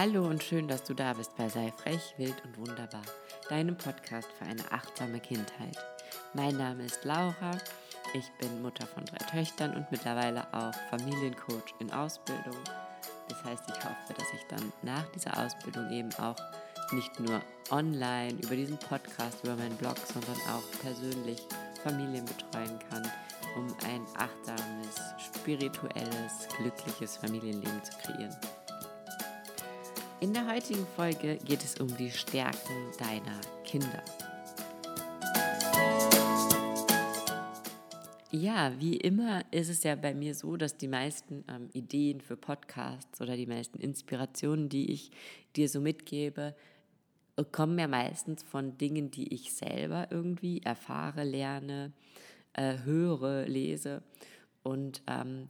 Hallo und schön, dass du da bist bei Sei frech, wild und wunderbar, deinem Podcast für eine achtsame Kindheit. Mein Name ist Laura, ich bin Mutter von drei Töchtern und mittlerweile auch Familiencoach in Ausbildung. Das heißt, ich hoffe, dass ich dann nach dieser Ausbildung eben auch nicht nur online über diesen Podcast, über meinen Blog, sondern auch persönlich Familien betreuen kann, um ein achtsames, spirituelles, glückliches Familienleben zu kreieren. In der heutigen Folge geht es um die Stärken deiner Kinder. Ja, wie immer ist es ja bei mir so, dass die meisten ähm, Ideen für Podcasts oder die meisten Inspirationen, die ich dir so mitgebe, kommen ja meistens von Dingen, die ich selber irgendwie erfahre, lerne, äh, höre, lese. Und ähm,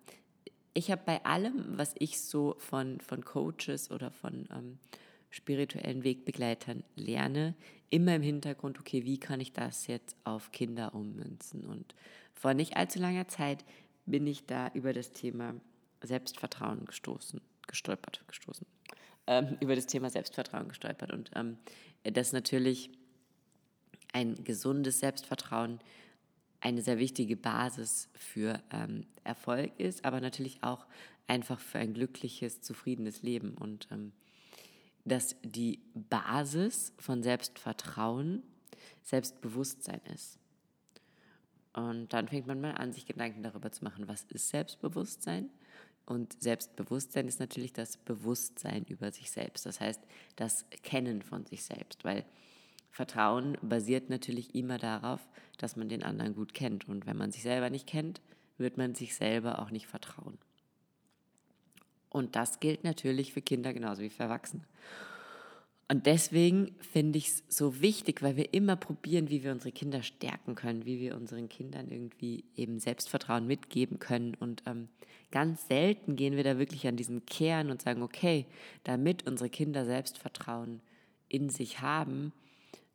ich habe bei allem, was ich so von, von Coaches oder von ähm, spirituellen Wegbegleitern lerne, immer im Hintergrund, okay, wie kann ich das jetzt auf Kinder ummünzen? Und vor nicht allzu langer Zeit bin ich da über das Thema Selbstvertrauen gestoßen, gestolpert, gestoßen, ähm, über das Thema Selbstvertrauen gestolpert. Und ähm, das natürlich ein gesundes Selbstvertrauen eine sehr wichtige Basis für ähm, Erfolg ist, aber natürlich auch einfach für ein glückliches, zufriedenes Leben. Und ähm, dass die Basis von Selbstvertrauen Selbstbewusstsein ist. Und dann fängt man mal an, sich Gedanken darüber zu machen, was ist Selbstbewusstsein? Und Selbstbewusstsein ist natürlich das Bewusstsein über sich selbst, das heißt das Kennen von sich selbst, weil Vertrauen basiert natürlich immer darauf, dass man den anderen gut kennt. Und wenn man sich selber nicht kennt, wird man sich selber auch nicht vertrauen. Und das gilt natürlich für Kinder genauso wie für Erwachsene. Und deswegen finde ich es so wichtig, weil wir immer probieren, wie wir unsere Kinder stärken können, wie wir unseren Kindern irgendwie eben Selbstvertrauen mitgeben können. Und ähm, ganz selten gehen wir da wirklich an diesen Kern und sagen, okay, damit unsere Kinder Selbstvertrauen in sich haben,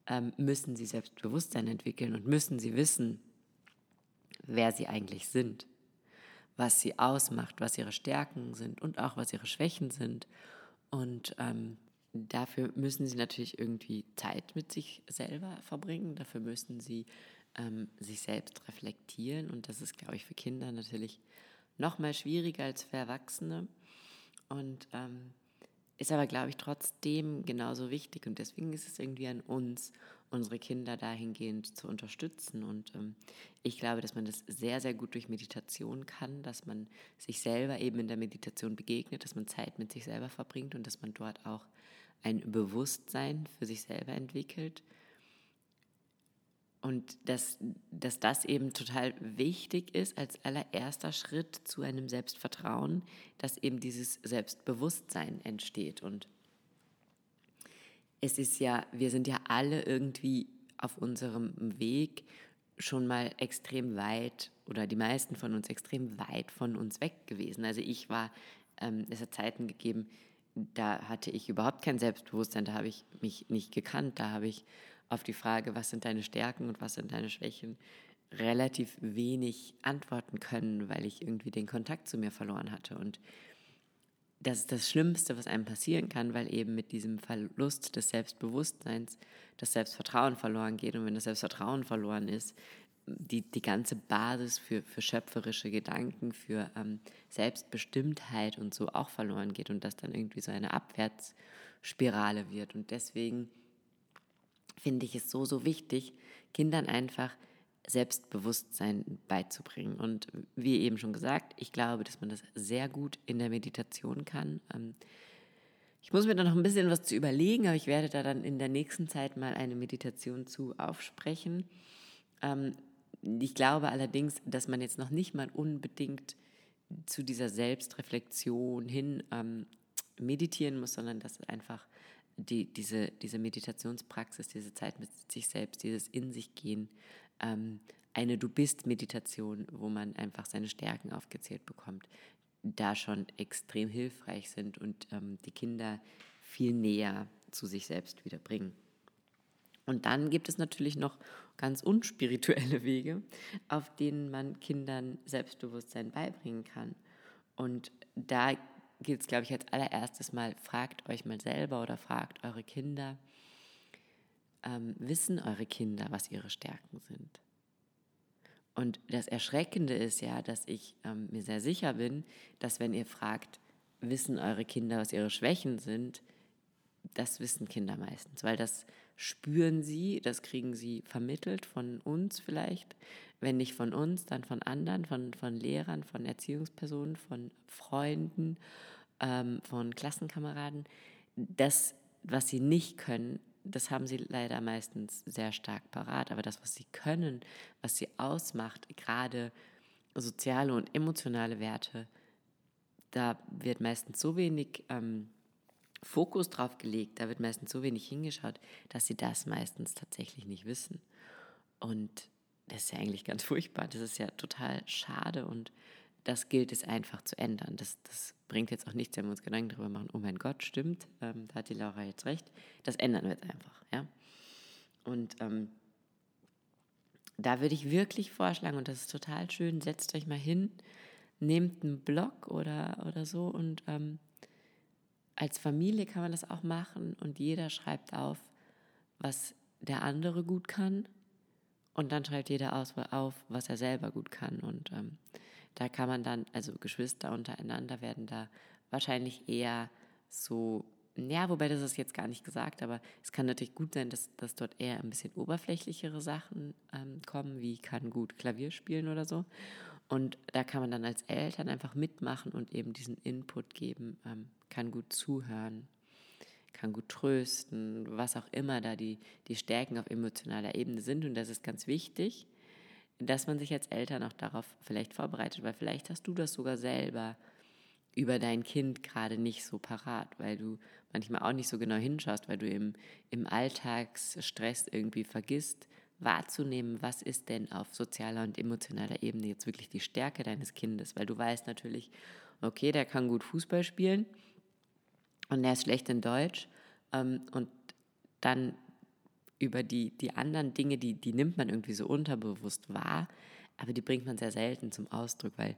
ähm, müssen sie Selbstbewusstsein entwickeln und müssen sie wissen, wer sie eigentlich sind, was sie ausmacht, was ihre Stärken sind und auch was ihre Schwächen sind. Und ähm, dafür müssen sie natürlich irgendwie Zeit mit sich selber verbringen, dafür müssen sie ähm, sich selbst reflektieren und das ist, glaube ich, für Kinder natürlich noch mal schwieriger als für Erwachsene. Und ähm, ist aber, glaube ich, trotzdem genauso wichtig. Und deswegen ist es irgendwie an uns, unsere Kinder dahingehend zu unterstützen. Und ähm, ich glaube, dass man das sehr, sehr gut durch Meditation kann, dass man sich selber eben in der Meditation begegnet, dass man Zeit mit sich selber verbringt und dass man dort auch ein Bewusstsein für sich selber entwickelt und dass, dass das eben total wichtig ist als allererster Schritt zu einem Selbstvertrauen, dass eben dieses Selbstbewusstsein entsteht. Und es ist ja, wir sind ja alle irgendwie auf unserem Weg schon mal extrem weit oder die meisten von uns extrem weit von uns weg gewesen. Also ich war, ähm, es hat Zeiten gegeben, da hatte ich überhaupt kein Selbstbewusstsein, da habe ich mich nicht gekannt, da habe ich auf die Frage, was sind deine Stärken und was sind deine Schwächen, relativ wenig antworten können, weil ich irgendwie den Kontakt zu mir verloren hatte. Und das ist das Schlimmste, was einem passieren kann, weil eben mit diesem Verlust des Selbstbewusstseins das Selbstvertrauen verloren geht. Und wenn das Selbstvertrauen verloren ist, die, die ganze Basis für, für schöpferische Gedanken, für ähm, Selbstbestimmtheit und so auch verloren geht und das dann irgendwie so eine Abwärtsspirale wird. Und deswegen finde ich es so, so wichtig, Kindern einfach Selbstbewusstsein beizubringen. Und wie eben schon gesagt, ich glaube, dass man das sehr gut in der Meditation kann. Ähm, ich muss mir da noch ein bisschen was zu überlegen, aber ich werde da dann in der nächsten Zeit mal eine Meditation zu aufsprechen. Ähm, ich glaube allerdings, dass man jetzt noch nicht mal unbedingt zu dieser Selbstreflexion hin ähm, meditieren muss, sondern dass einfach die, diese, diese Meditationspraxis, diese Zeit mit sich selbst, dieses In sich gehen, ähm, eine Du bist Meditation, wo man einfach seine Stärken aufgezählt bekommt, da schon extrem hilfreich sind und ähm, die Kinder viel näher zu sich selbst wieder bringen. Und dann gibt es natürlich noch ganz unspirituelle Wege, auf denen man Kindern Selbstbewusstsein beibringen kann. Und da gilt es, glaube ich, als allererstes mal, fragt euch mal selber oder fragt eure Kinder, ähm, wissen eure Kinder, was ihre Stärken sind? Und das Erschreckende ist ja, dass ich ähm, mir sehr sicher bin, dass wenn ihr fragt, wissen eure Kinder, was ihre Schwächen sind, das wissen Kinder meistens, weil das spüren sie, das kriegen sie vermittelt von uns vielleicht, wenn nicht von uns, dann von anderen, von, von Lehrern, von Erziehungspersonen, von Freunden, ähm, von Klassenkameraden. Das, was sie nicht können, das haben sie leider meistens sehr stark parat. Aber das, was sie können, was sie ausmacht, gerade soziale und emotionale Werte, da wird meistens so wenig ähm, Fokus drauf gelegt, da wird meistens so wenig hingeschaut, dass sie das meistens tatsächlich nicht wissen. Und das ist ja eigentlich ganz furchtbar. Das ist ja total schade und das gilt es einfach zu ändern. Das, das bringt jetzt auch nichts, wenn wir uns Gedanken darüber machen, oh mein Gott, stimmt, ähm, da hat die Laura jetzt recht. Das ändern wir jetzt einfach. Ja? Und ähm, da würde ich wirklich vorschlagen, und das ist total schön, setzt euch mal hin, nehmt einen Blog oder, oder so und ähm, als Familie kann man das auch machen und jeder schreibt auf, was der andere gut kann und dann schreibt jeder aus, auf, was er selber gut kann und ähm, da kann man dann, also Geschwister untereinander werden da wahrscheinlich eher so, ja, wobei das ist jetzt gar nicht gesagt, aber es kann natürlich gut sein, dass, dass dort eher ein bisschen oberflächlichere Sachen ähm, kommen, wie kann gut Klavier spielen oder so. Und da kann man dann als Eltern einfach mitmachen und eben diesen Input geben, ähm, kann gut zuhören, kann gut trösten, was auch immer da die, die Stärken auf emotionaler Ebene sind. Und das ist ganz wichtig, dass man sich als Eltern auch darauf vielleicht vorbereitet, weil vielleicht hast du das sogar selber über dein Kind gerade nicht so parat, weil du manchmal auch nicht so genau hinschaust, weil du im, im Alltagsstress irgendwie vergisst, wahrzunehmen, was ist denn auf sozialer und emotionaler Ebene jetzt wirklich die Stärke deines Kindes, weil du weißt natürlich, okay, der kann gut Fußball spielen und der ist schlecht in Deutsch ähm, und dann über die, die anderen Dinge, die, die nimmt man irgendwie so unterbewusst wahr, aber die bringt man sehr selten zum Ausdruck, weil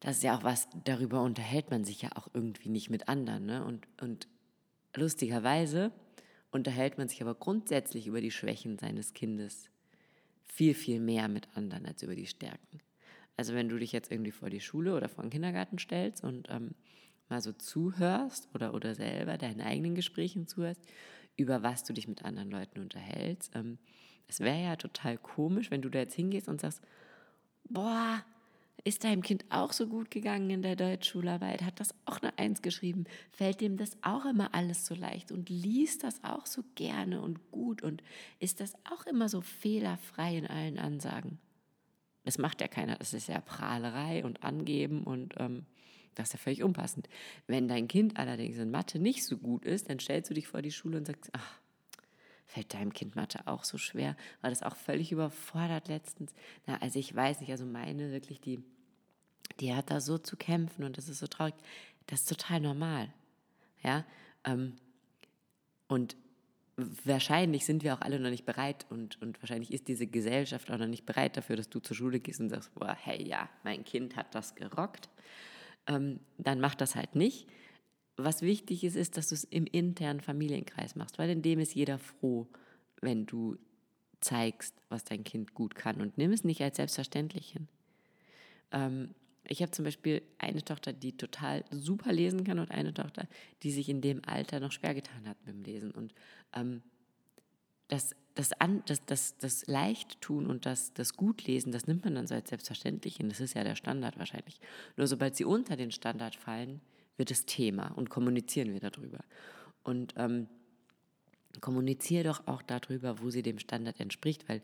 das ist ja auch was, darüber unterhält man sich ja auch irgendwie nicht mit anderen. Ne? Und, und lustigerweise unterhält man sich aber grundsätzlich über die Schwächen seines Kindes viel, viel mehr mit anderen als über die Stärken. Also wenn du dich jetzt irgendwie vor die Schule oder vor den Kindergarten stellst und ähm, mal so zuhörst oder, oder selber deinen eigenen Gesprächen zuhörst, über was du dich mit anderen Leuten unterhältst. Ähm, es wäre ja total komisch, wenn du da jetzt hingehst und sagst, boah, ist deinem Kind auch so gut gegangen in der Deutschschularbeit? Hat das auch eine Eins geschrieben? Fällt dem das auch immer alles so leicht und liest das auch so gerne und gut und ist das auch immer so fehlerfrei in allen Ansagen? Das macht ja keiner. Das ist ja Prahlerei und Angeben und ähm, das ist ja völlig unpassend. Wenn dein Kind allerdings in Mathe nicht so gut ist, dann stellst du dich vor die Schule und sagst, ach, fällt deinem Kind Mathe auch so schwer? War das auch völlig überfordert letztens? Na, also ich weiß nicht, also meine wirklich, die, die hat da so zu kämpfen und das ist so traurig. Das ist total normal. Ja, ähm, und wahrscheinlich sind wir auch alle noch nicht bereit und, und wahrscheinlich ist diese Gesellschaft auch noch nicht bereit dafür, dass du zur Schule gehst und sagst, boah, hey, ja, mein Kind hat das gerockt. Ähm, dann mach das halt nicht was wichtig ist, ist, dass du es im internen Familienkreis machst, weil in dem ist jeder froh, wenn du zeigst, was dein Kind gut kann und nimm es nicht als selbstverständlich hin. Ähm, ich habe zum Beispiel eine Tochter, die total super lesen kann und eine Tochter, die sich in dem Alter noch schwer getan hat mit dem Lesen. Und ähm, das, das, an, das, das, das Leichttun und das, das Gutlesen, das nimmt man dann so als selbstverständlich hin. Das ist ja der Standard wahrscheinlich. Nur sobald sie unter den Standard fallen, wird es Thema und kommunizieren wir darüber. Und ähm, kommuniziere doch auch darüber, wo sie dem Standard entspricht, weil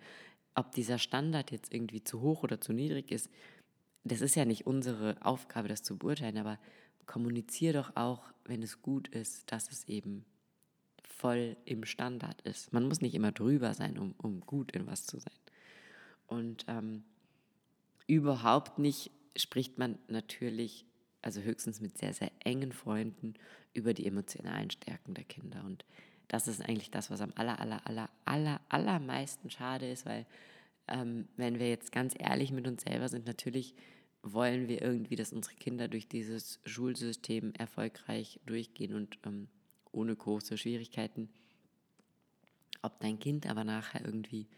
ob dieser Standard jetzt irgendwie zu hoch oder zu niedrig ist, das ist ja nicht unsere Aufgabe, das zu beurteilen, aber kommuniziere doch auch, wenn es gut ist, dass es eben voll im Standard ist. Man muss nicht immer drüber sein, um, um gut in was zu sein. Und ähm, überhaupt nicht spricht man natürlich also höchstens mit sehr, sehr engen Freunden, über die emotionalen Stärken der Kinder. Und das ist eigentlich das, was am aller, aller, aller, aller, allermeisten schade ist, weil ähm, wenn wir jetzt ganz ehrlich mit uns selber sind, natürlich wollen wir irgendwie, dass unsere Kinder durch dieses Schulsystem erfolgreich durchgehen und ähm, ohne große Schwierigkeiten. Ob dein Kind aber nachher irgendwie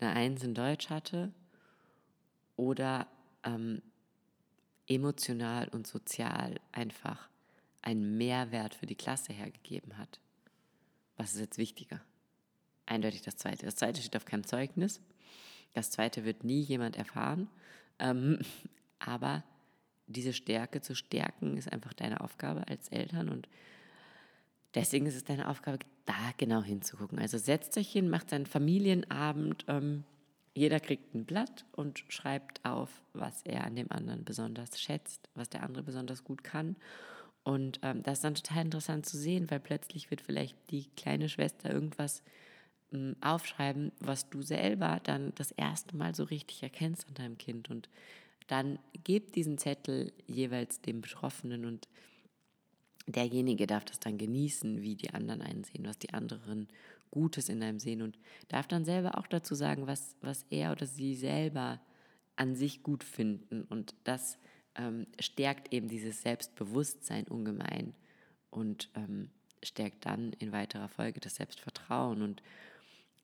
eine Eins in Deutsch hatte oder ähm, emotional und sozial einfach einen Mehrwert für die Klasse hergegeben hat. Was ist jetzt wichtiger? Eindeutig das Zweite. Das Zweite steht auf keinem Zeugnis. Das Zweite wird nie jemand erfahren. Ähm, aber diese Stärke zu stärken ist einfach deine Aufgabe als Eltern und deswegen ist es deine Aufgabe, da genau hinzugucken. Also setzt euch hin, macht einen Familienabend. Ähm, jeder kriegt ein Blatt und schreibt auf, was er an dem anderen besonders schätzt, was der andere besonders gut kann. Und ähm, das ist dann total interessant zu sehen, weil plötzlich wird vielleicht die kleine Schwester irgendwas ähm, aufschreiben, was du selber dann das erste Mal so richtig erkennst an deinem Kind. Und dann gib diesen Zettel jeweils dem Betroffenen und derjenige darf das dann genießen, wie die anderen einsehen, was die anderen Gutes in einem sehen und darf dann selber auch dazu sagen, was, was er oder sie selber an sich gut finden. Und das ähm, stärkt eben dieses Selbstbewusstsein ungemein und ähm, stärkt dann in weiterer Folge das Selbstvertrauen und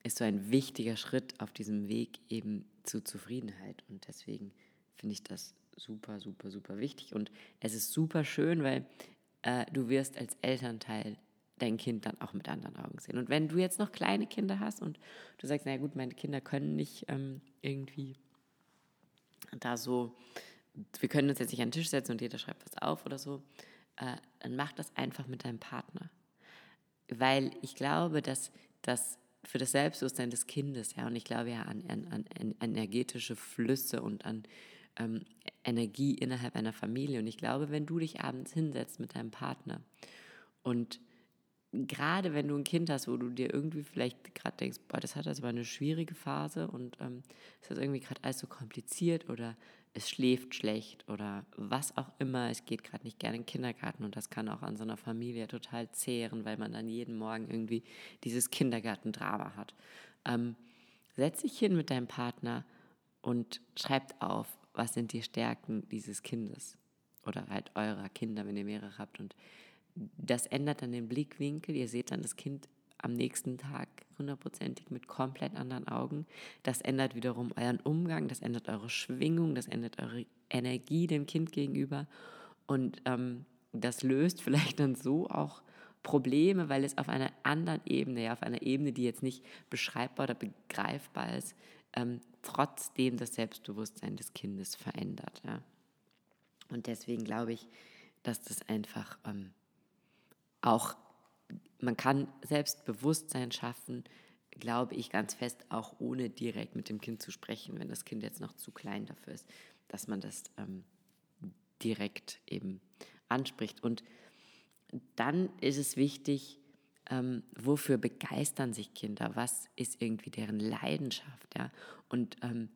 ist so ein wichtiger Schritt auf diesem Weg eben zu Zufriedenheit. Und deswegen finde ich das super, super, super wichtig. Und es ist super schön, weil äh, du wirst als Elternteil dein Kind dann auch mit anderen Augen sehen. Und wenn du jetzt noch kleine Kinder hast und du sagst, naja gut, meine Kinder können nicht ähm, irgendwie da so, wir können uns jetzt nicht an den Tisch setzen und jeder schreibt was auf oder so, äh, dann mach das einfach mit deinem Partner. Weil ich glaube, dass das für das Selbstbewusstsein des Kindes, ja, und ich glaube ja an, an, an energetische Flüsse und an ähm, Energie innerhalb einer Familie. Und ich glaube, wenn du dich abends hinsetzt mit deinem Partner und gerade wenn du ein Kind hast, wo du dir irgendwie vielleicht gerade denkst, boah, das hat jetzt aber eine schwierige Phase und ähm, ist das irgendwie gerade alles so kompliziert oder es schläft schlecht oder was auch immer, es geht gerade nicht gerne in den Kindergarten und das kann auch an so einer Familie total zehren, weil man dann jeden Morgen irgendwie dieses Kindergartendrama hat. Ähm, setz dich hin mit deinem Partner und schreibt auf, was sind die Stärken dieses Kindes oder halt eurer Kinder, wenn ihr mehrere habt und das ändert dann den Blickwinkel. Ihr seht dann das Kind am nächsten Tag hundertprozentig mit komplett anderen Augen. Das ändert wiederum euren Umgang, das ändert eure Schwingung, das ändert eure Energie dem Kind gegenüber. Und ähm, das löst vielleicht dann so auch Probleme, weil es auf einer anderen Ebene, ja, auf einer Ebene, die jetzt nicht beschreibbar oder begreifbar ist, ähm, trotzdem das Selbstbewusstsein des Kindes verändert. Ja. Und deswegen glaube ich, dass das einfach ähm, auch, man kann Selbstbewusstsein schaffen, glaube ich ganz fest, auch ohne direkt mit dem Kind zu sprechen, wenn das Kind jetzt noch zu klein dafür ist, dass man das ähm, direkt eben anspricht. Und dann ist es wichtig, ähm, wofür begeistern sich Kinder? Was ist irgendwie deren Leidenschaft? Ja? Und ähm,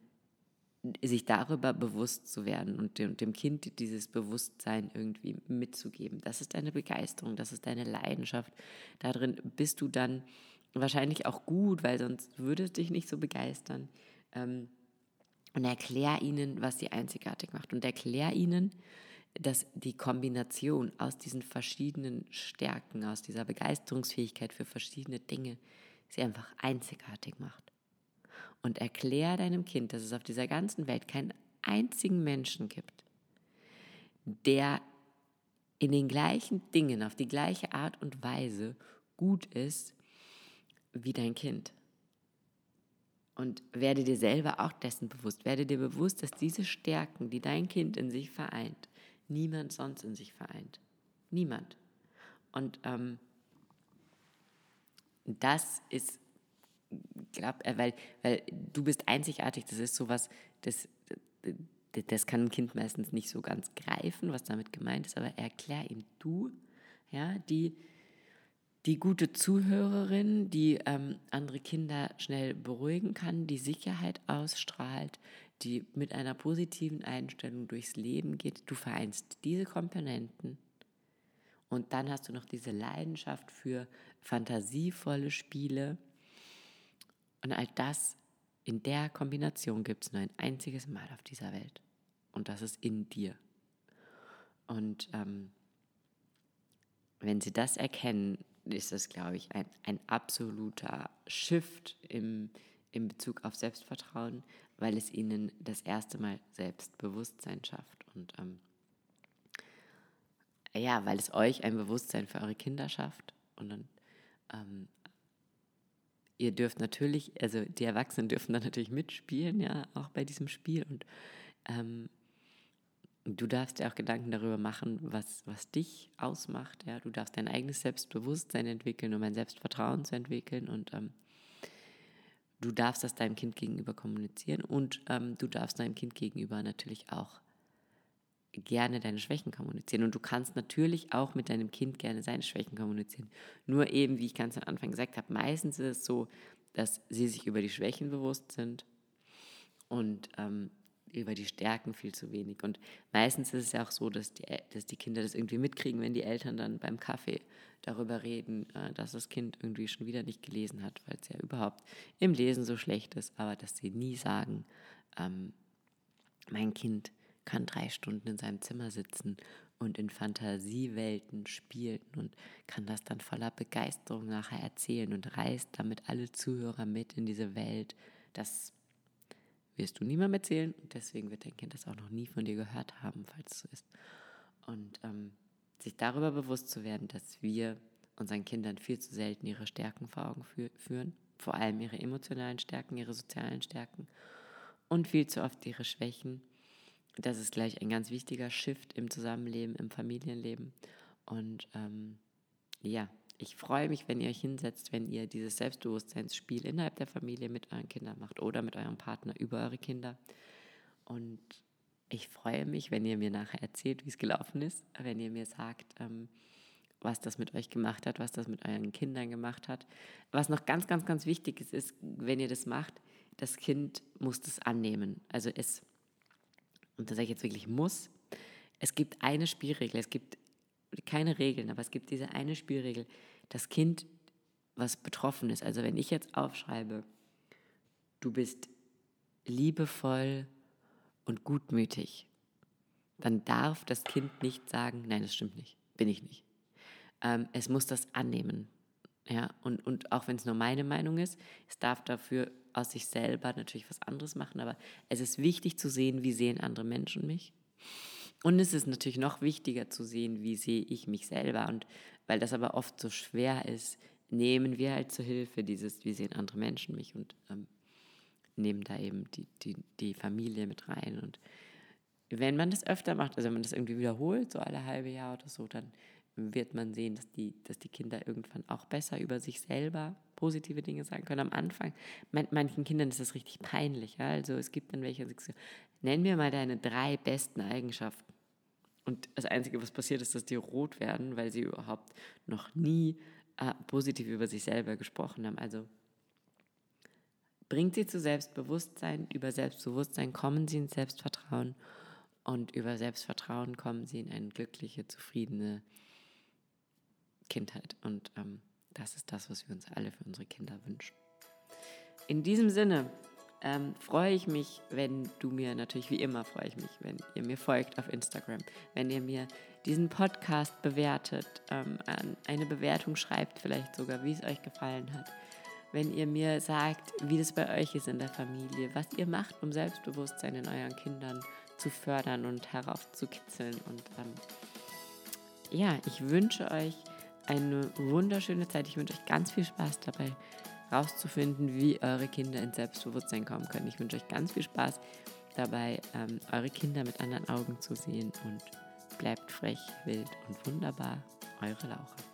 sich darüber bewusst zu werden und dem, dem, Kind dieses Bewusstsein irgendwie mitzugeben. Das ist deine Begeisterung, das ist deine Leidenschaft. Darin bist du dann wahrscheinlich auch gut, weil sonst würde es dich nicht so begeistern. Ähm, und erklär ihnen, was sie einzigartig macht. Und erklär ihnen, dass die Kombination aus diesen verschiedenen Stärken, aus dieser Begeisterungsfähigkeit für verschiedene Dinge, sie einfach einzigartig macht und erklär deinem Kind, dass es auf dieser ganzen Welt keinen einzigen Menschen gibt, der in den gleichen Dingen, auf die gleiche Art und Weise gut ist wie dein Kind. Und werde dir selber auch dessen bewusst. Werde dir bewusst, dass diese Stärken, die dein Kind in sich vereint, niemand sonst in sich vereint. Niemand. Und ähm, das ist glaube, äh, weil, weil du bist einzigartig, das ist sowas, das, das kann ein Kind meistens nicht so ganz greifen, was damit gemeint ist, aber erklär ihm du, ja, die, die gute Zuhörerin, die ähm, andere Kinder schnell beruhigen kann, die Sicherheit ausstrahlt, die mit einer positiven Einstellung durchs Leben geht. Du vereinst diese Komponenten und dann hast du noch diese Leidenschaft für fantasievolle Spiele und all das in der Kombination gibt es nur ein einziges Mal auf dieser Welt. Und das ist in dir. Und ähm, wenn sie das erkennen, ist das, glaube ich, ein, ein absoluter Shift im, in Bezug auf Selbstvertrauen, weil es ihnen das erste Mal Selbstbewusstsein schafft. Und ähm, ja, weil es euch ein Bewusstsein für eure Kinder schafft. Und dann, ähm, ihr dürft natürlich, also die Erwachsenen dürfen dann natürlich mitspielen, ja, auch bei diesem Spiel. Und ähm, du darfst dir auch Gedanken darüber machen, was, was dich ausmacht. Ja? Du darfst dein eigenes Selbstbewusstsein entwickeln, um ein Selbstvertrauen zu entwickeln. Und ähm, du darfst das deinem Kind gegenüber kommunizieren. Und ähm, du darfst deinem Kind gegenüber natürlich auch gerne deine Schwächen kommunizieren. Und du kannst natürlich auch mit deinem Kind gerne seine Schwächen kommunizieren. Nur eben, wie ich ganz am Anfang gesagt habe, meistens ist es so, dass sie sich über die Schwächen bewusst sind und ähm, über die Stärken viel zu wenig. Und meistens ist es ja auch so, dass die, dass die Kinder das irgendwie mitkriegen, wenn die Eltern dann beim Kaffee darüber reden, äh, dass das Kind irgendwie schon wieder nicht gelesen hat, weil es ja überhaupt im Lesen so schlecht ist, aber dass sie nie sagen, ähm, mein Kind kann drei Stunden in seinem Zimmer sitzen und in Fantasiewelten spielen und kann das dann voller Begeisterung nachher erzählen und reißt damit alle Zuhörer mit in diese Welt. Das wirst du niemandem erzählen und deswegen wird dein Kind das auch noch nie von dir gehört haben, falls es so ist. Und ähm, sich darüber bewusst zu werden, dass wir unseren Kindern viel zu selten ihre Stärken vor Augen fü führen, vor allem ihre emotionalen Stärken, ihre sozialen Stärken und viel zu oft ihre Schwächen. Das ist gleich ein ganz wichtiger Shift im Zusammenleben, im Familienleben. Und ähm, ja, ich freue mich, wenn ihr euch hinsetzt, wenn ihr dieses Selbstbewusstseinsspiel innerhalb der Familie mit euren Kindern macht oder mit eurem Partner über eure Kinder. Und ich freue mich, wenn ihr mir nachher erzählt, wie es gelaufen ist, wenn ihr mir sagt, ähm, was das mit euch gemacht hat, was das mit euren Kindern gemacht hat. Was noch ganz, ganz, ganz wichtig ist, ist, wenn ihr das macht, das Kind muss das annehmen. Also es, und das sage ich jetzt wirklich muss, es gibt eine Spielregel, es gibt keine Regeln, aber es gibt diese eine Spielregel das Kind, was betroffen ist, also wenn ich jetzt aufschreibe, du bist liebevoll und gutmütig, dann darf das Kind nicht sagen, nein, das stimmt nicht, bin ich nicht. Ähm, es muss das annehmen. Ja, und, und auch wenn es nur meine Meinung ist, es darf dafür aus sich selber natürlich was anderes machen, aber es ist wichtig zu sehen, wie sehen andere Menschen mich. Und es ist natürlich noch wichtiger zu sehen, wie sehe ich mich selber. Und weil das aber oft so schwer ist, nehmen wir halt zur Hilfe dieses, wie sehen andere Menschen mich und ähm, nehmen da eben die, die, die Familie mit rein. Und wenn man das öfter macht, also wenn man das irgendwie wiederholt, so alle halbe Jahr oder so, dann wird man sehen, dass die, dass die Kinder irgendwann auch besser über sich selber positive Dinge sagen können. Am Anfang, man, manchen Kindern ist das richtig peinlich. Ja? Also es gibt dann welche, die nenn mir mal deine drei besten Eigenschaften. Und das Einzige, was passiert, ist, dass die rot werden, weil sie überhaupt noch nie äh, positiv über sich selber gesprochen haben. Also bringt sie zu Selbstbewusstsein. Über Selbstbewusstsein kommen sie ins Selbstvertrauen. Und über Selbstvertrauen kommen sie in eine glückliche, zufriedene Kindheit. Und ähm, das ist das, was wir uns alle für unsere Kinder wünschen. In diesem Sinne ähm, freue ich mich, wenn du mir, natürlich wie immer freue ich mich, wenn ihr mir folgt auf Instagram, wenn ihr mir diesen Podcast bewertet, ähm, eine Bewertung schreibt, vielleicht sogar, wie es euch gefallen hat. Wenn ihr mir sagt, wie das bei euch ist in der Familie, was ihr macht, um Selbstbewusstsein in euren Kindern zu fördern und heraufzukitzeln. Und ähm, ja, ich wünsche euch eine wunderschöne Zeit. Ich wünsche euch ganz viel Spaß dabei rauszufinden, wie eure Kinder ins Selbstbewusstsein kommen können. Ich wünsche euch ganz viel Spaß dabei, ähm, eure Kinder mit anderen Augen zu sehen und bleibt frech, wild und wunderbar. Eure Laura.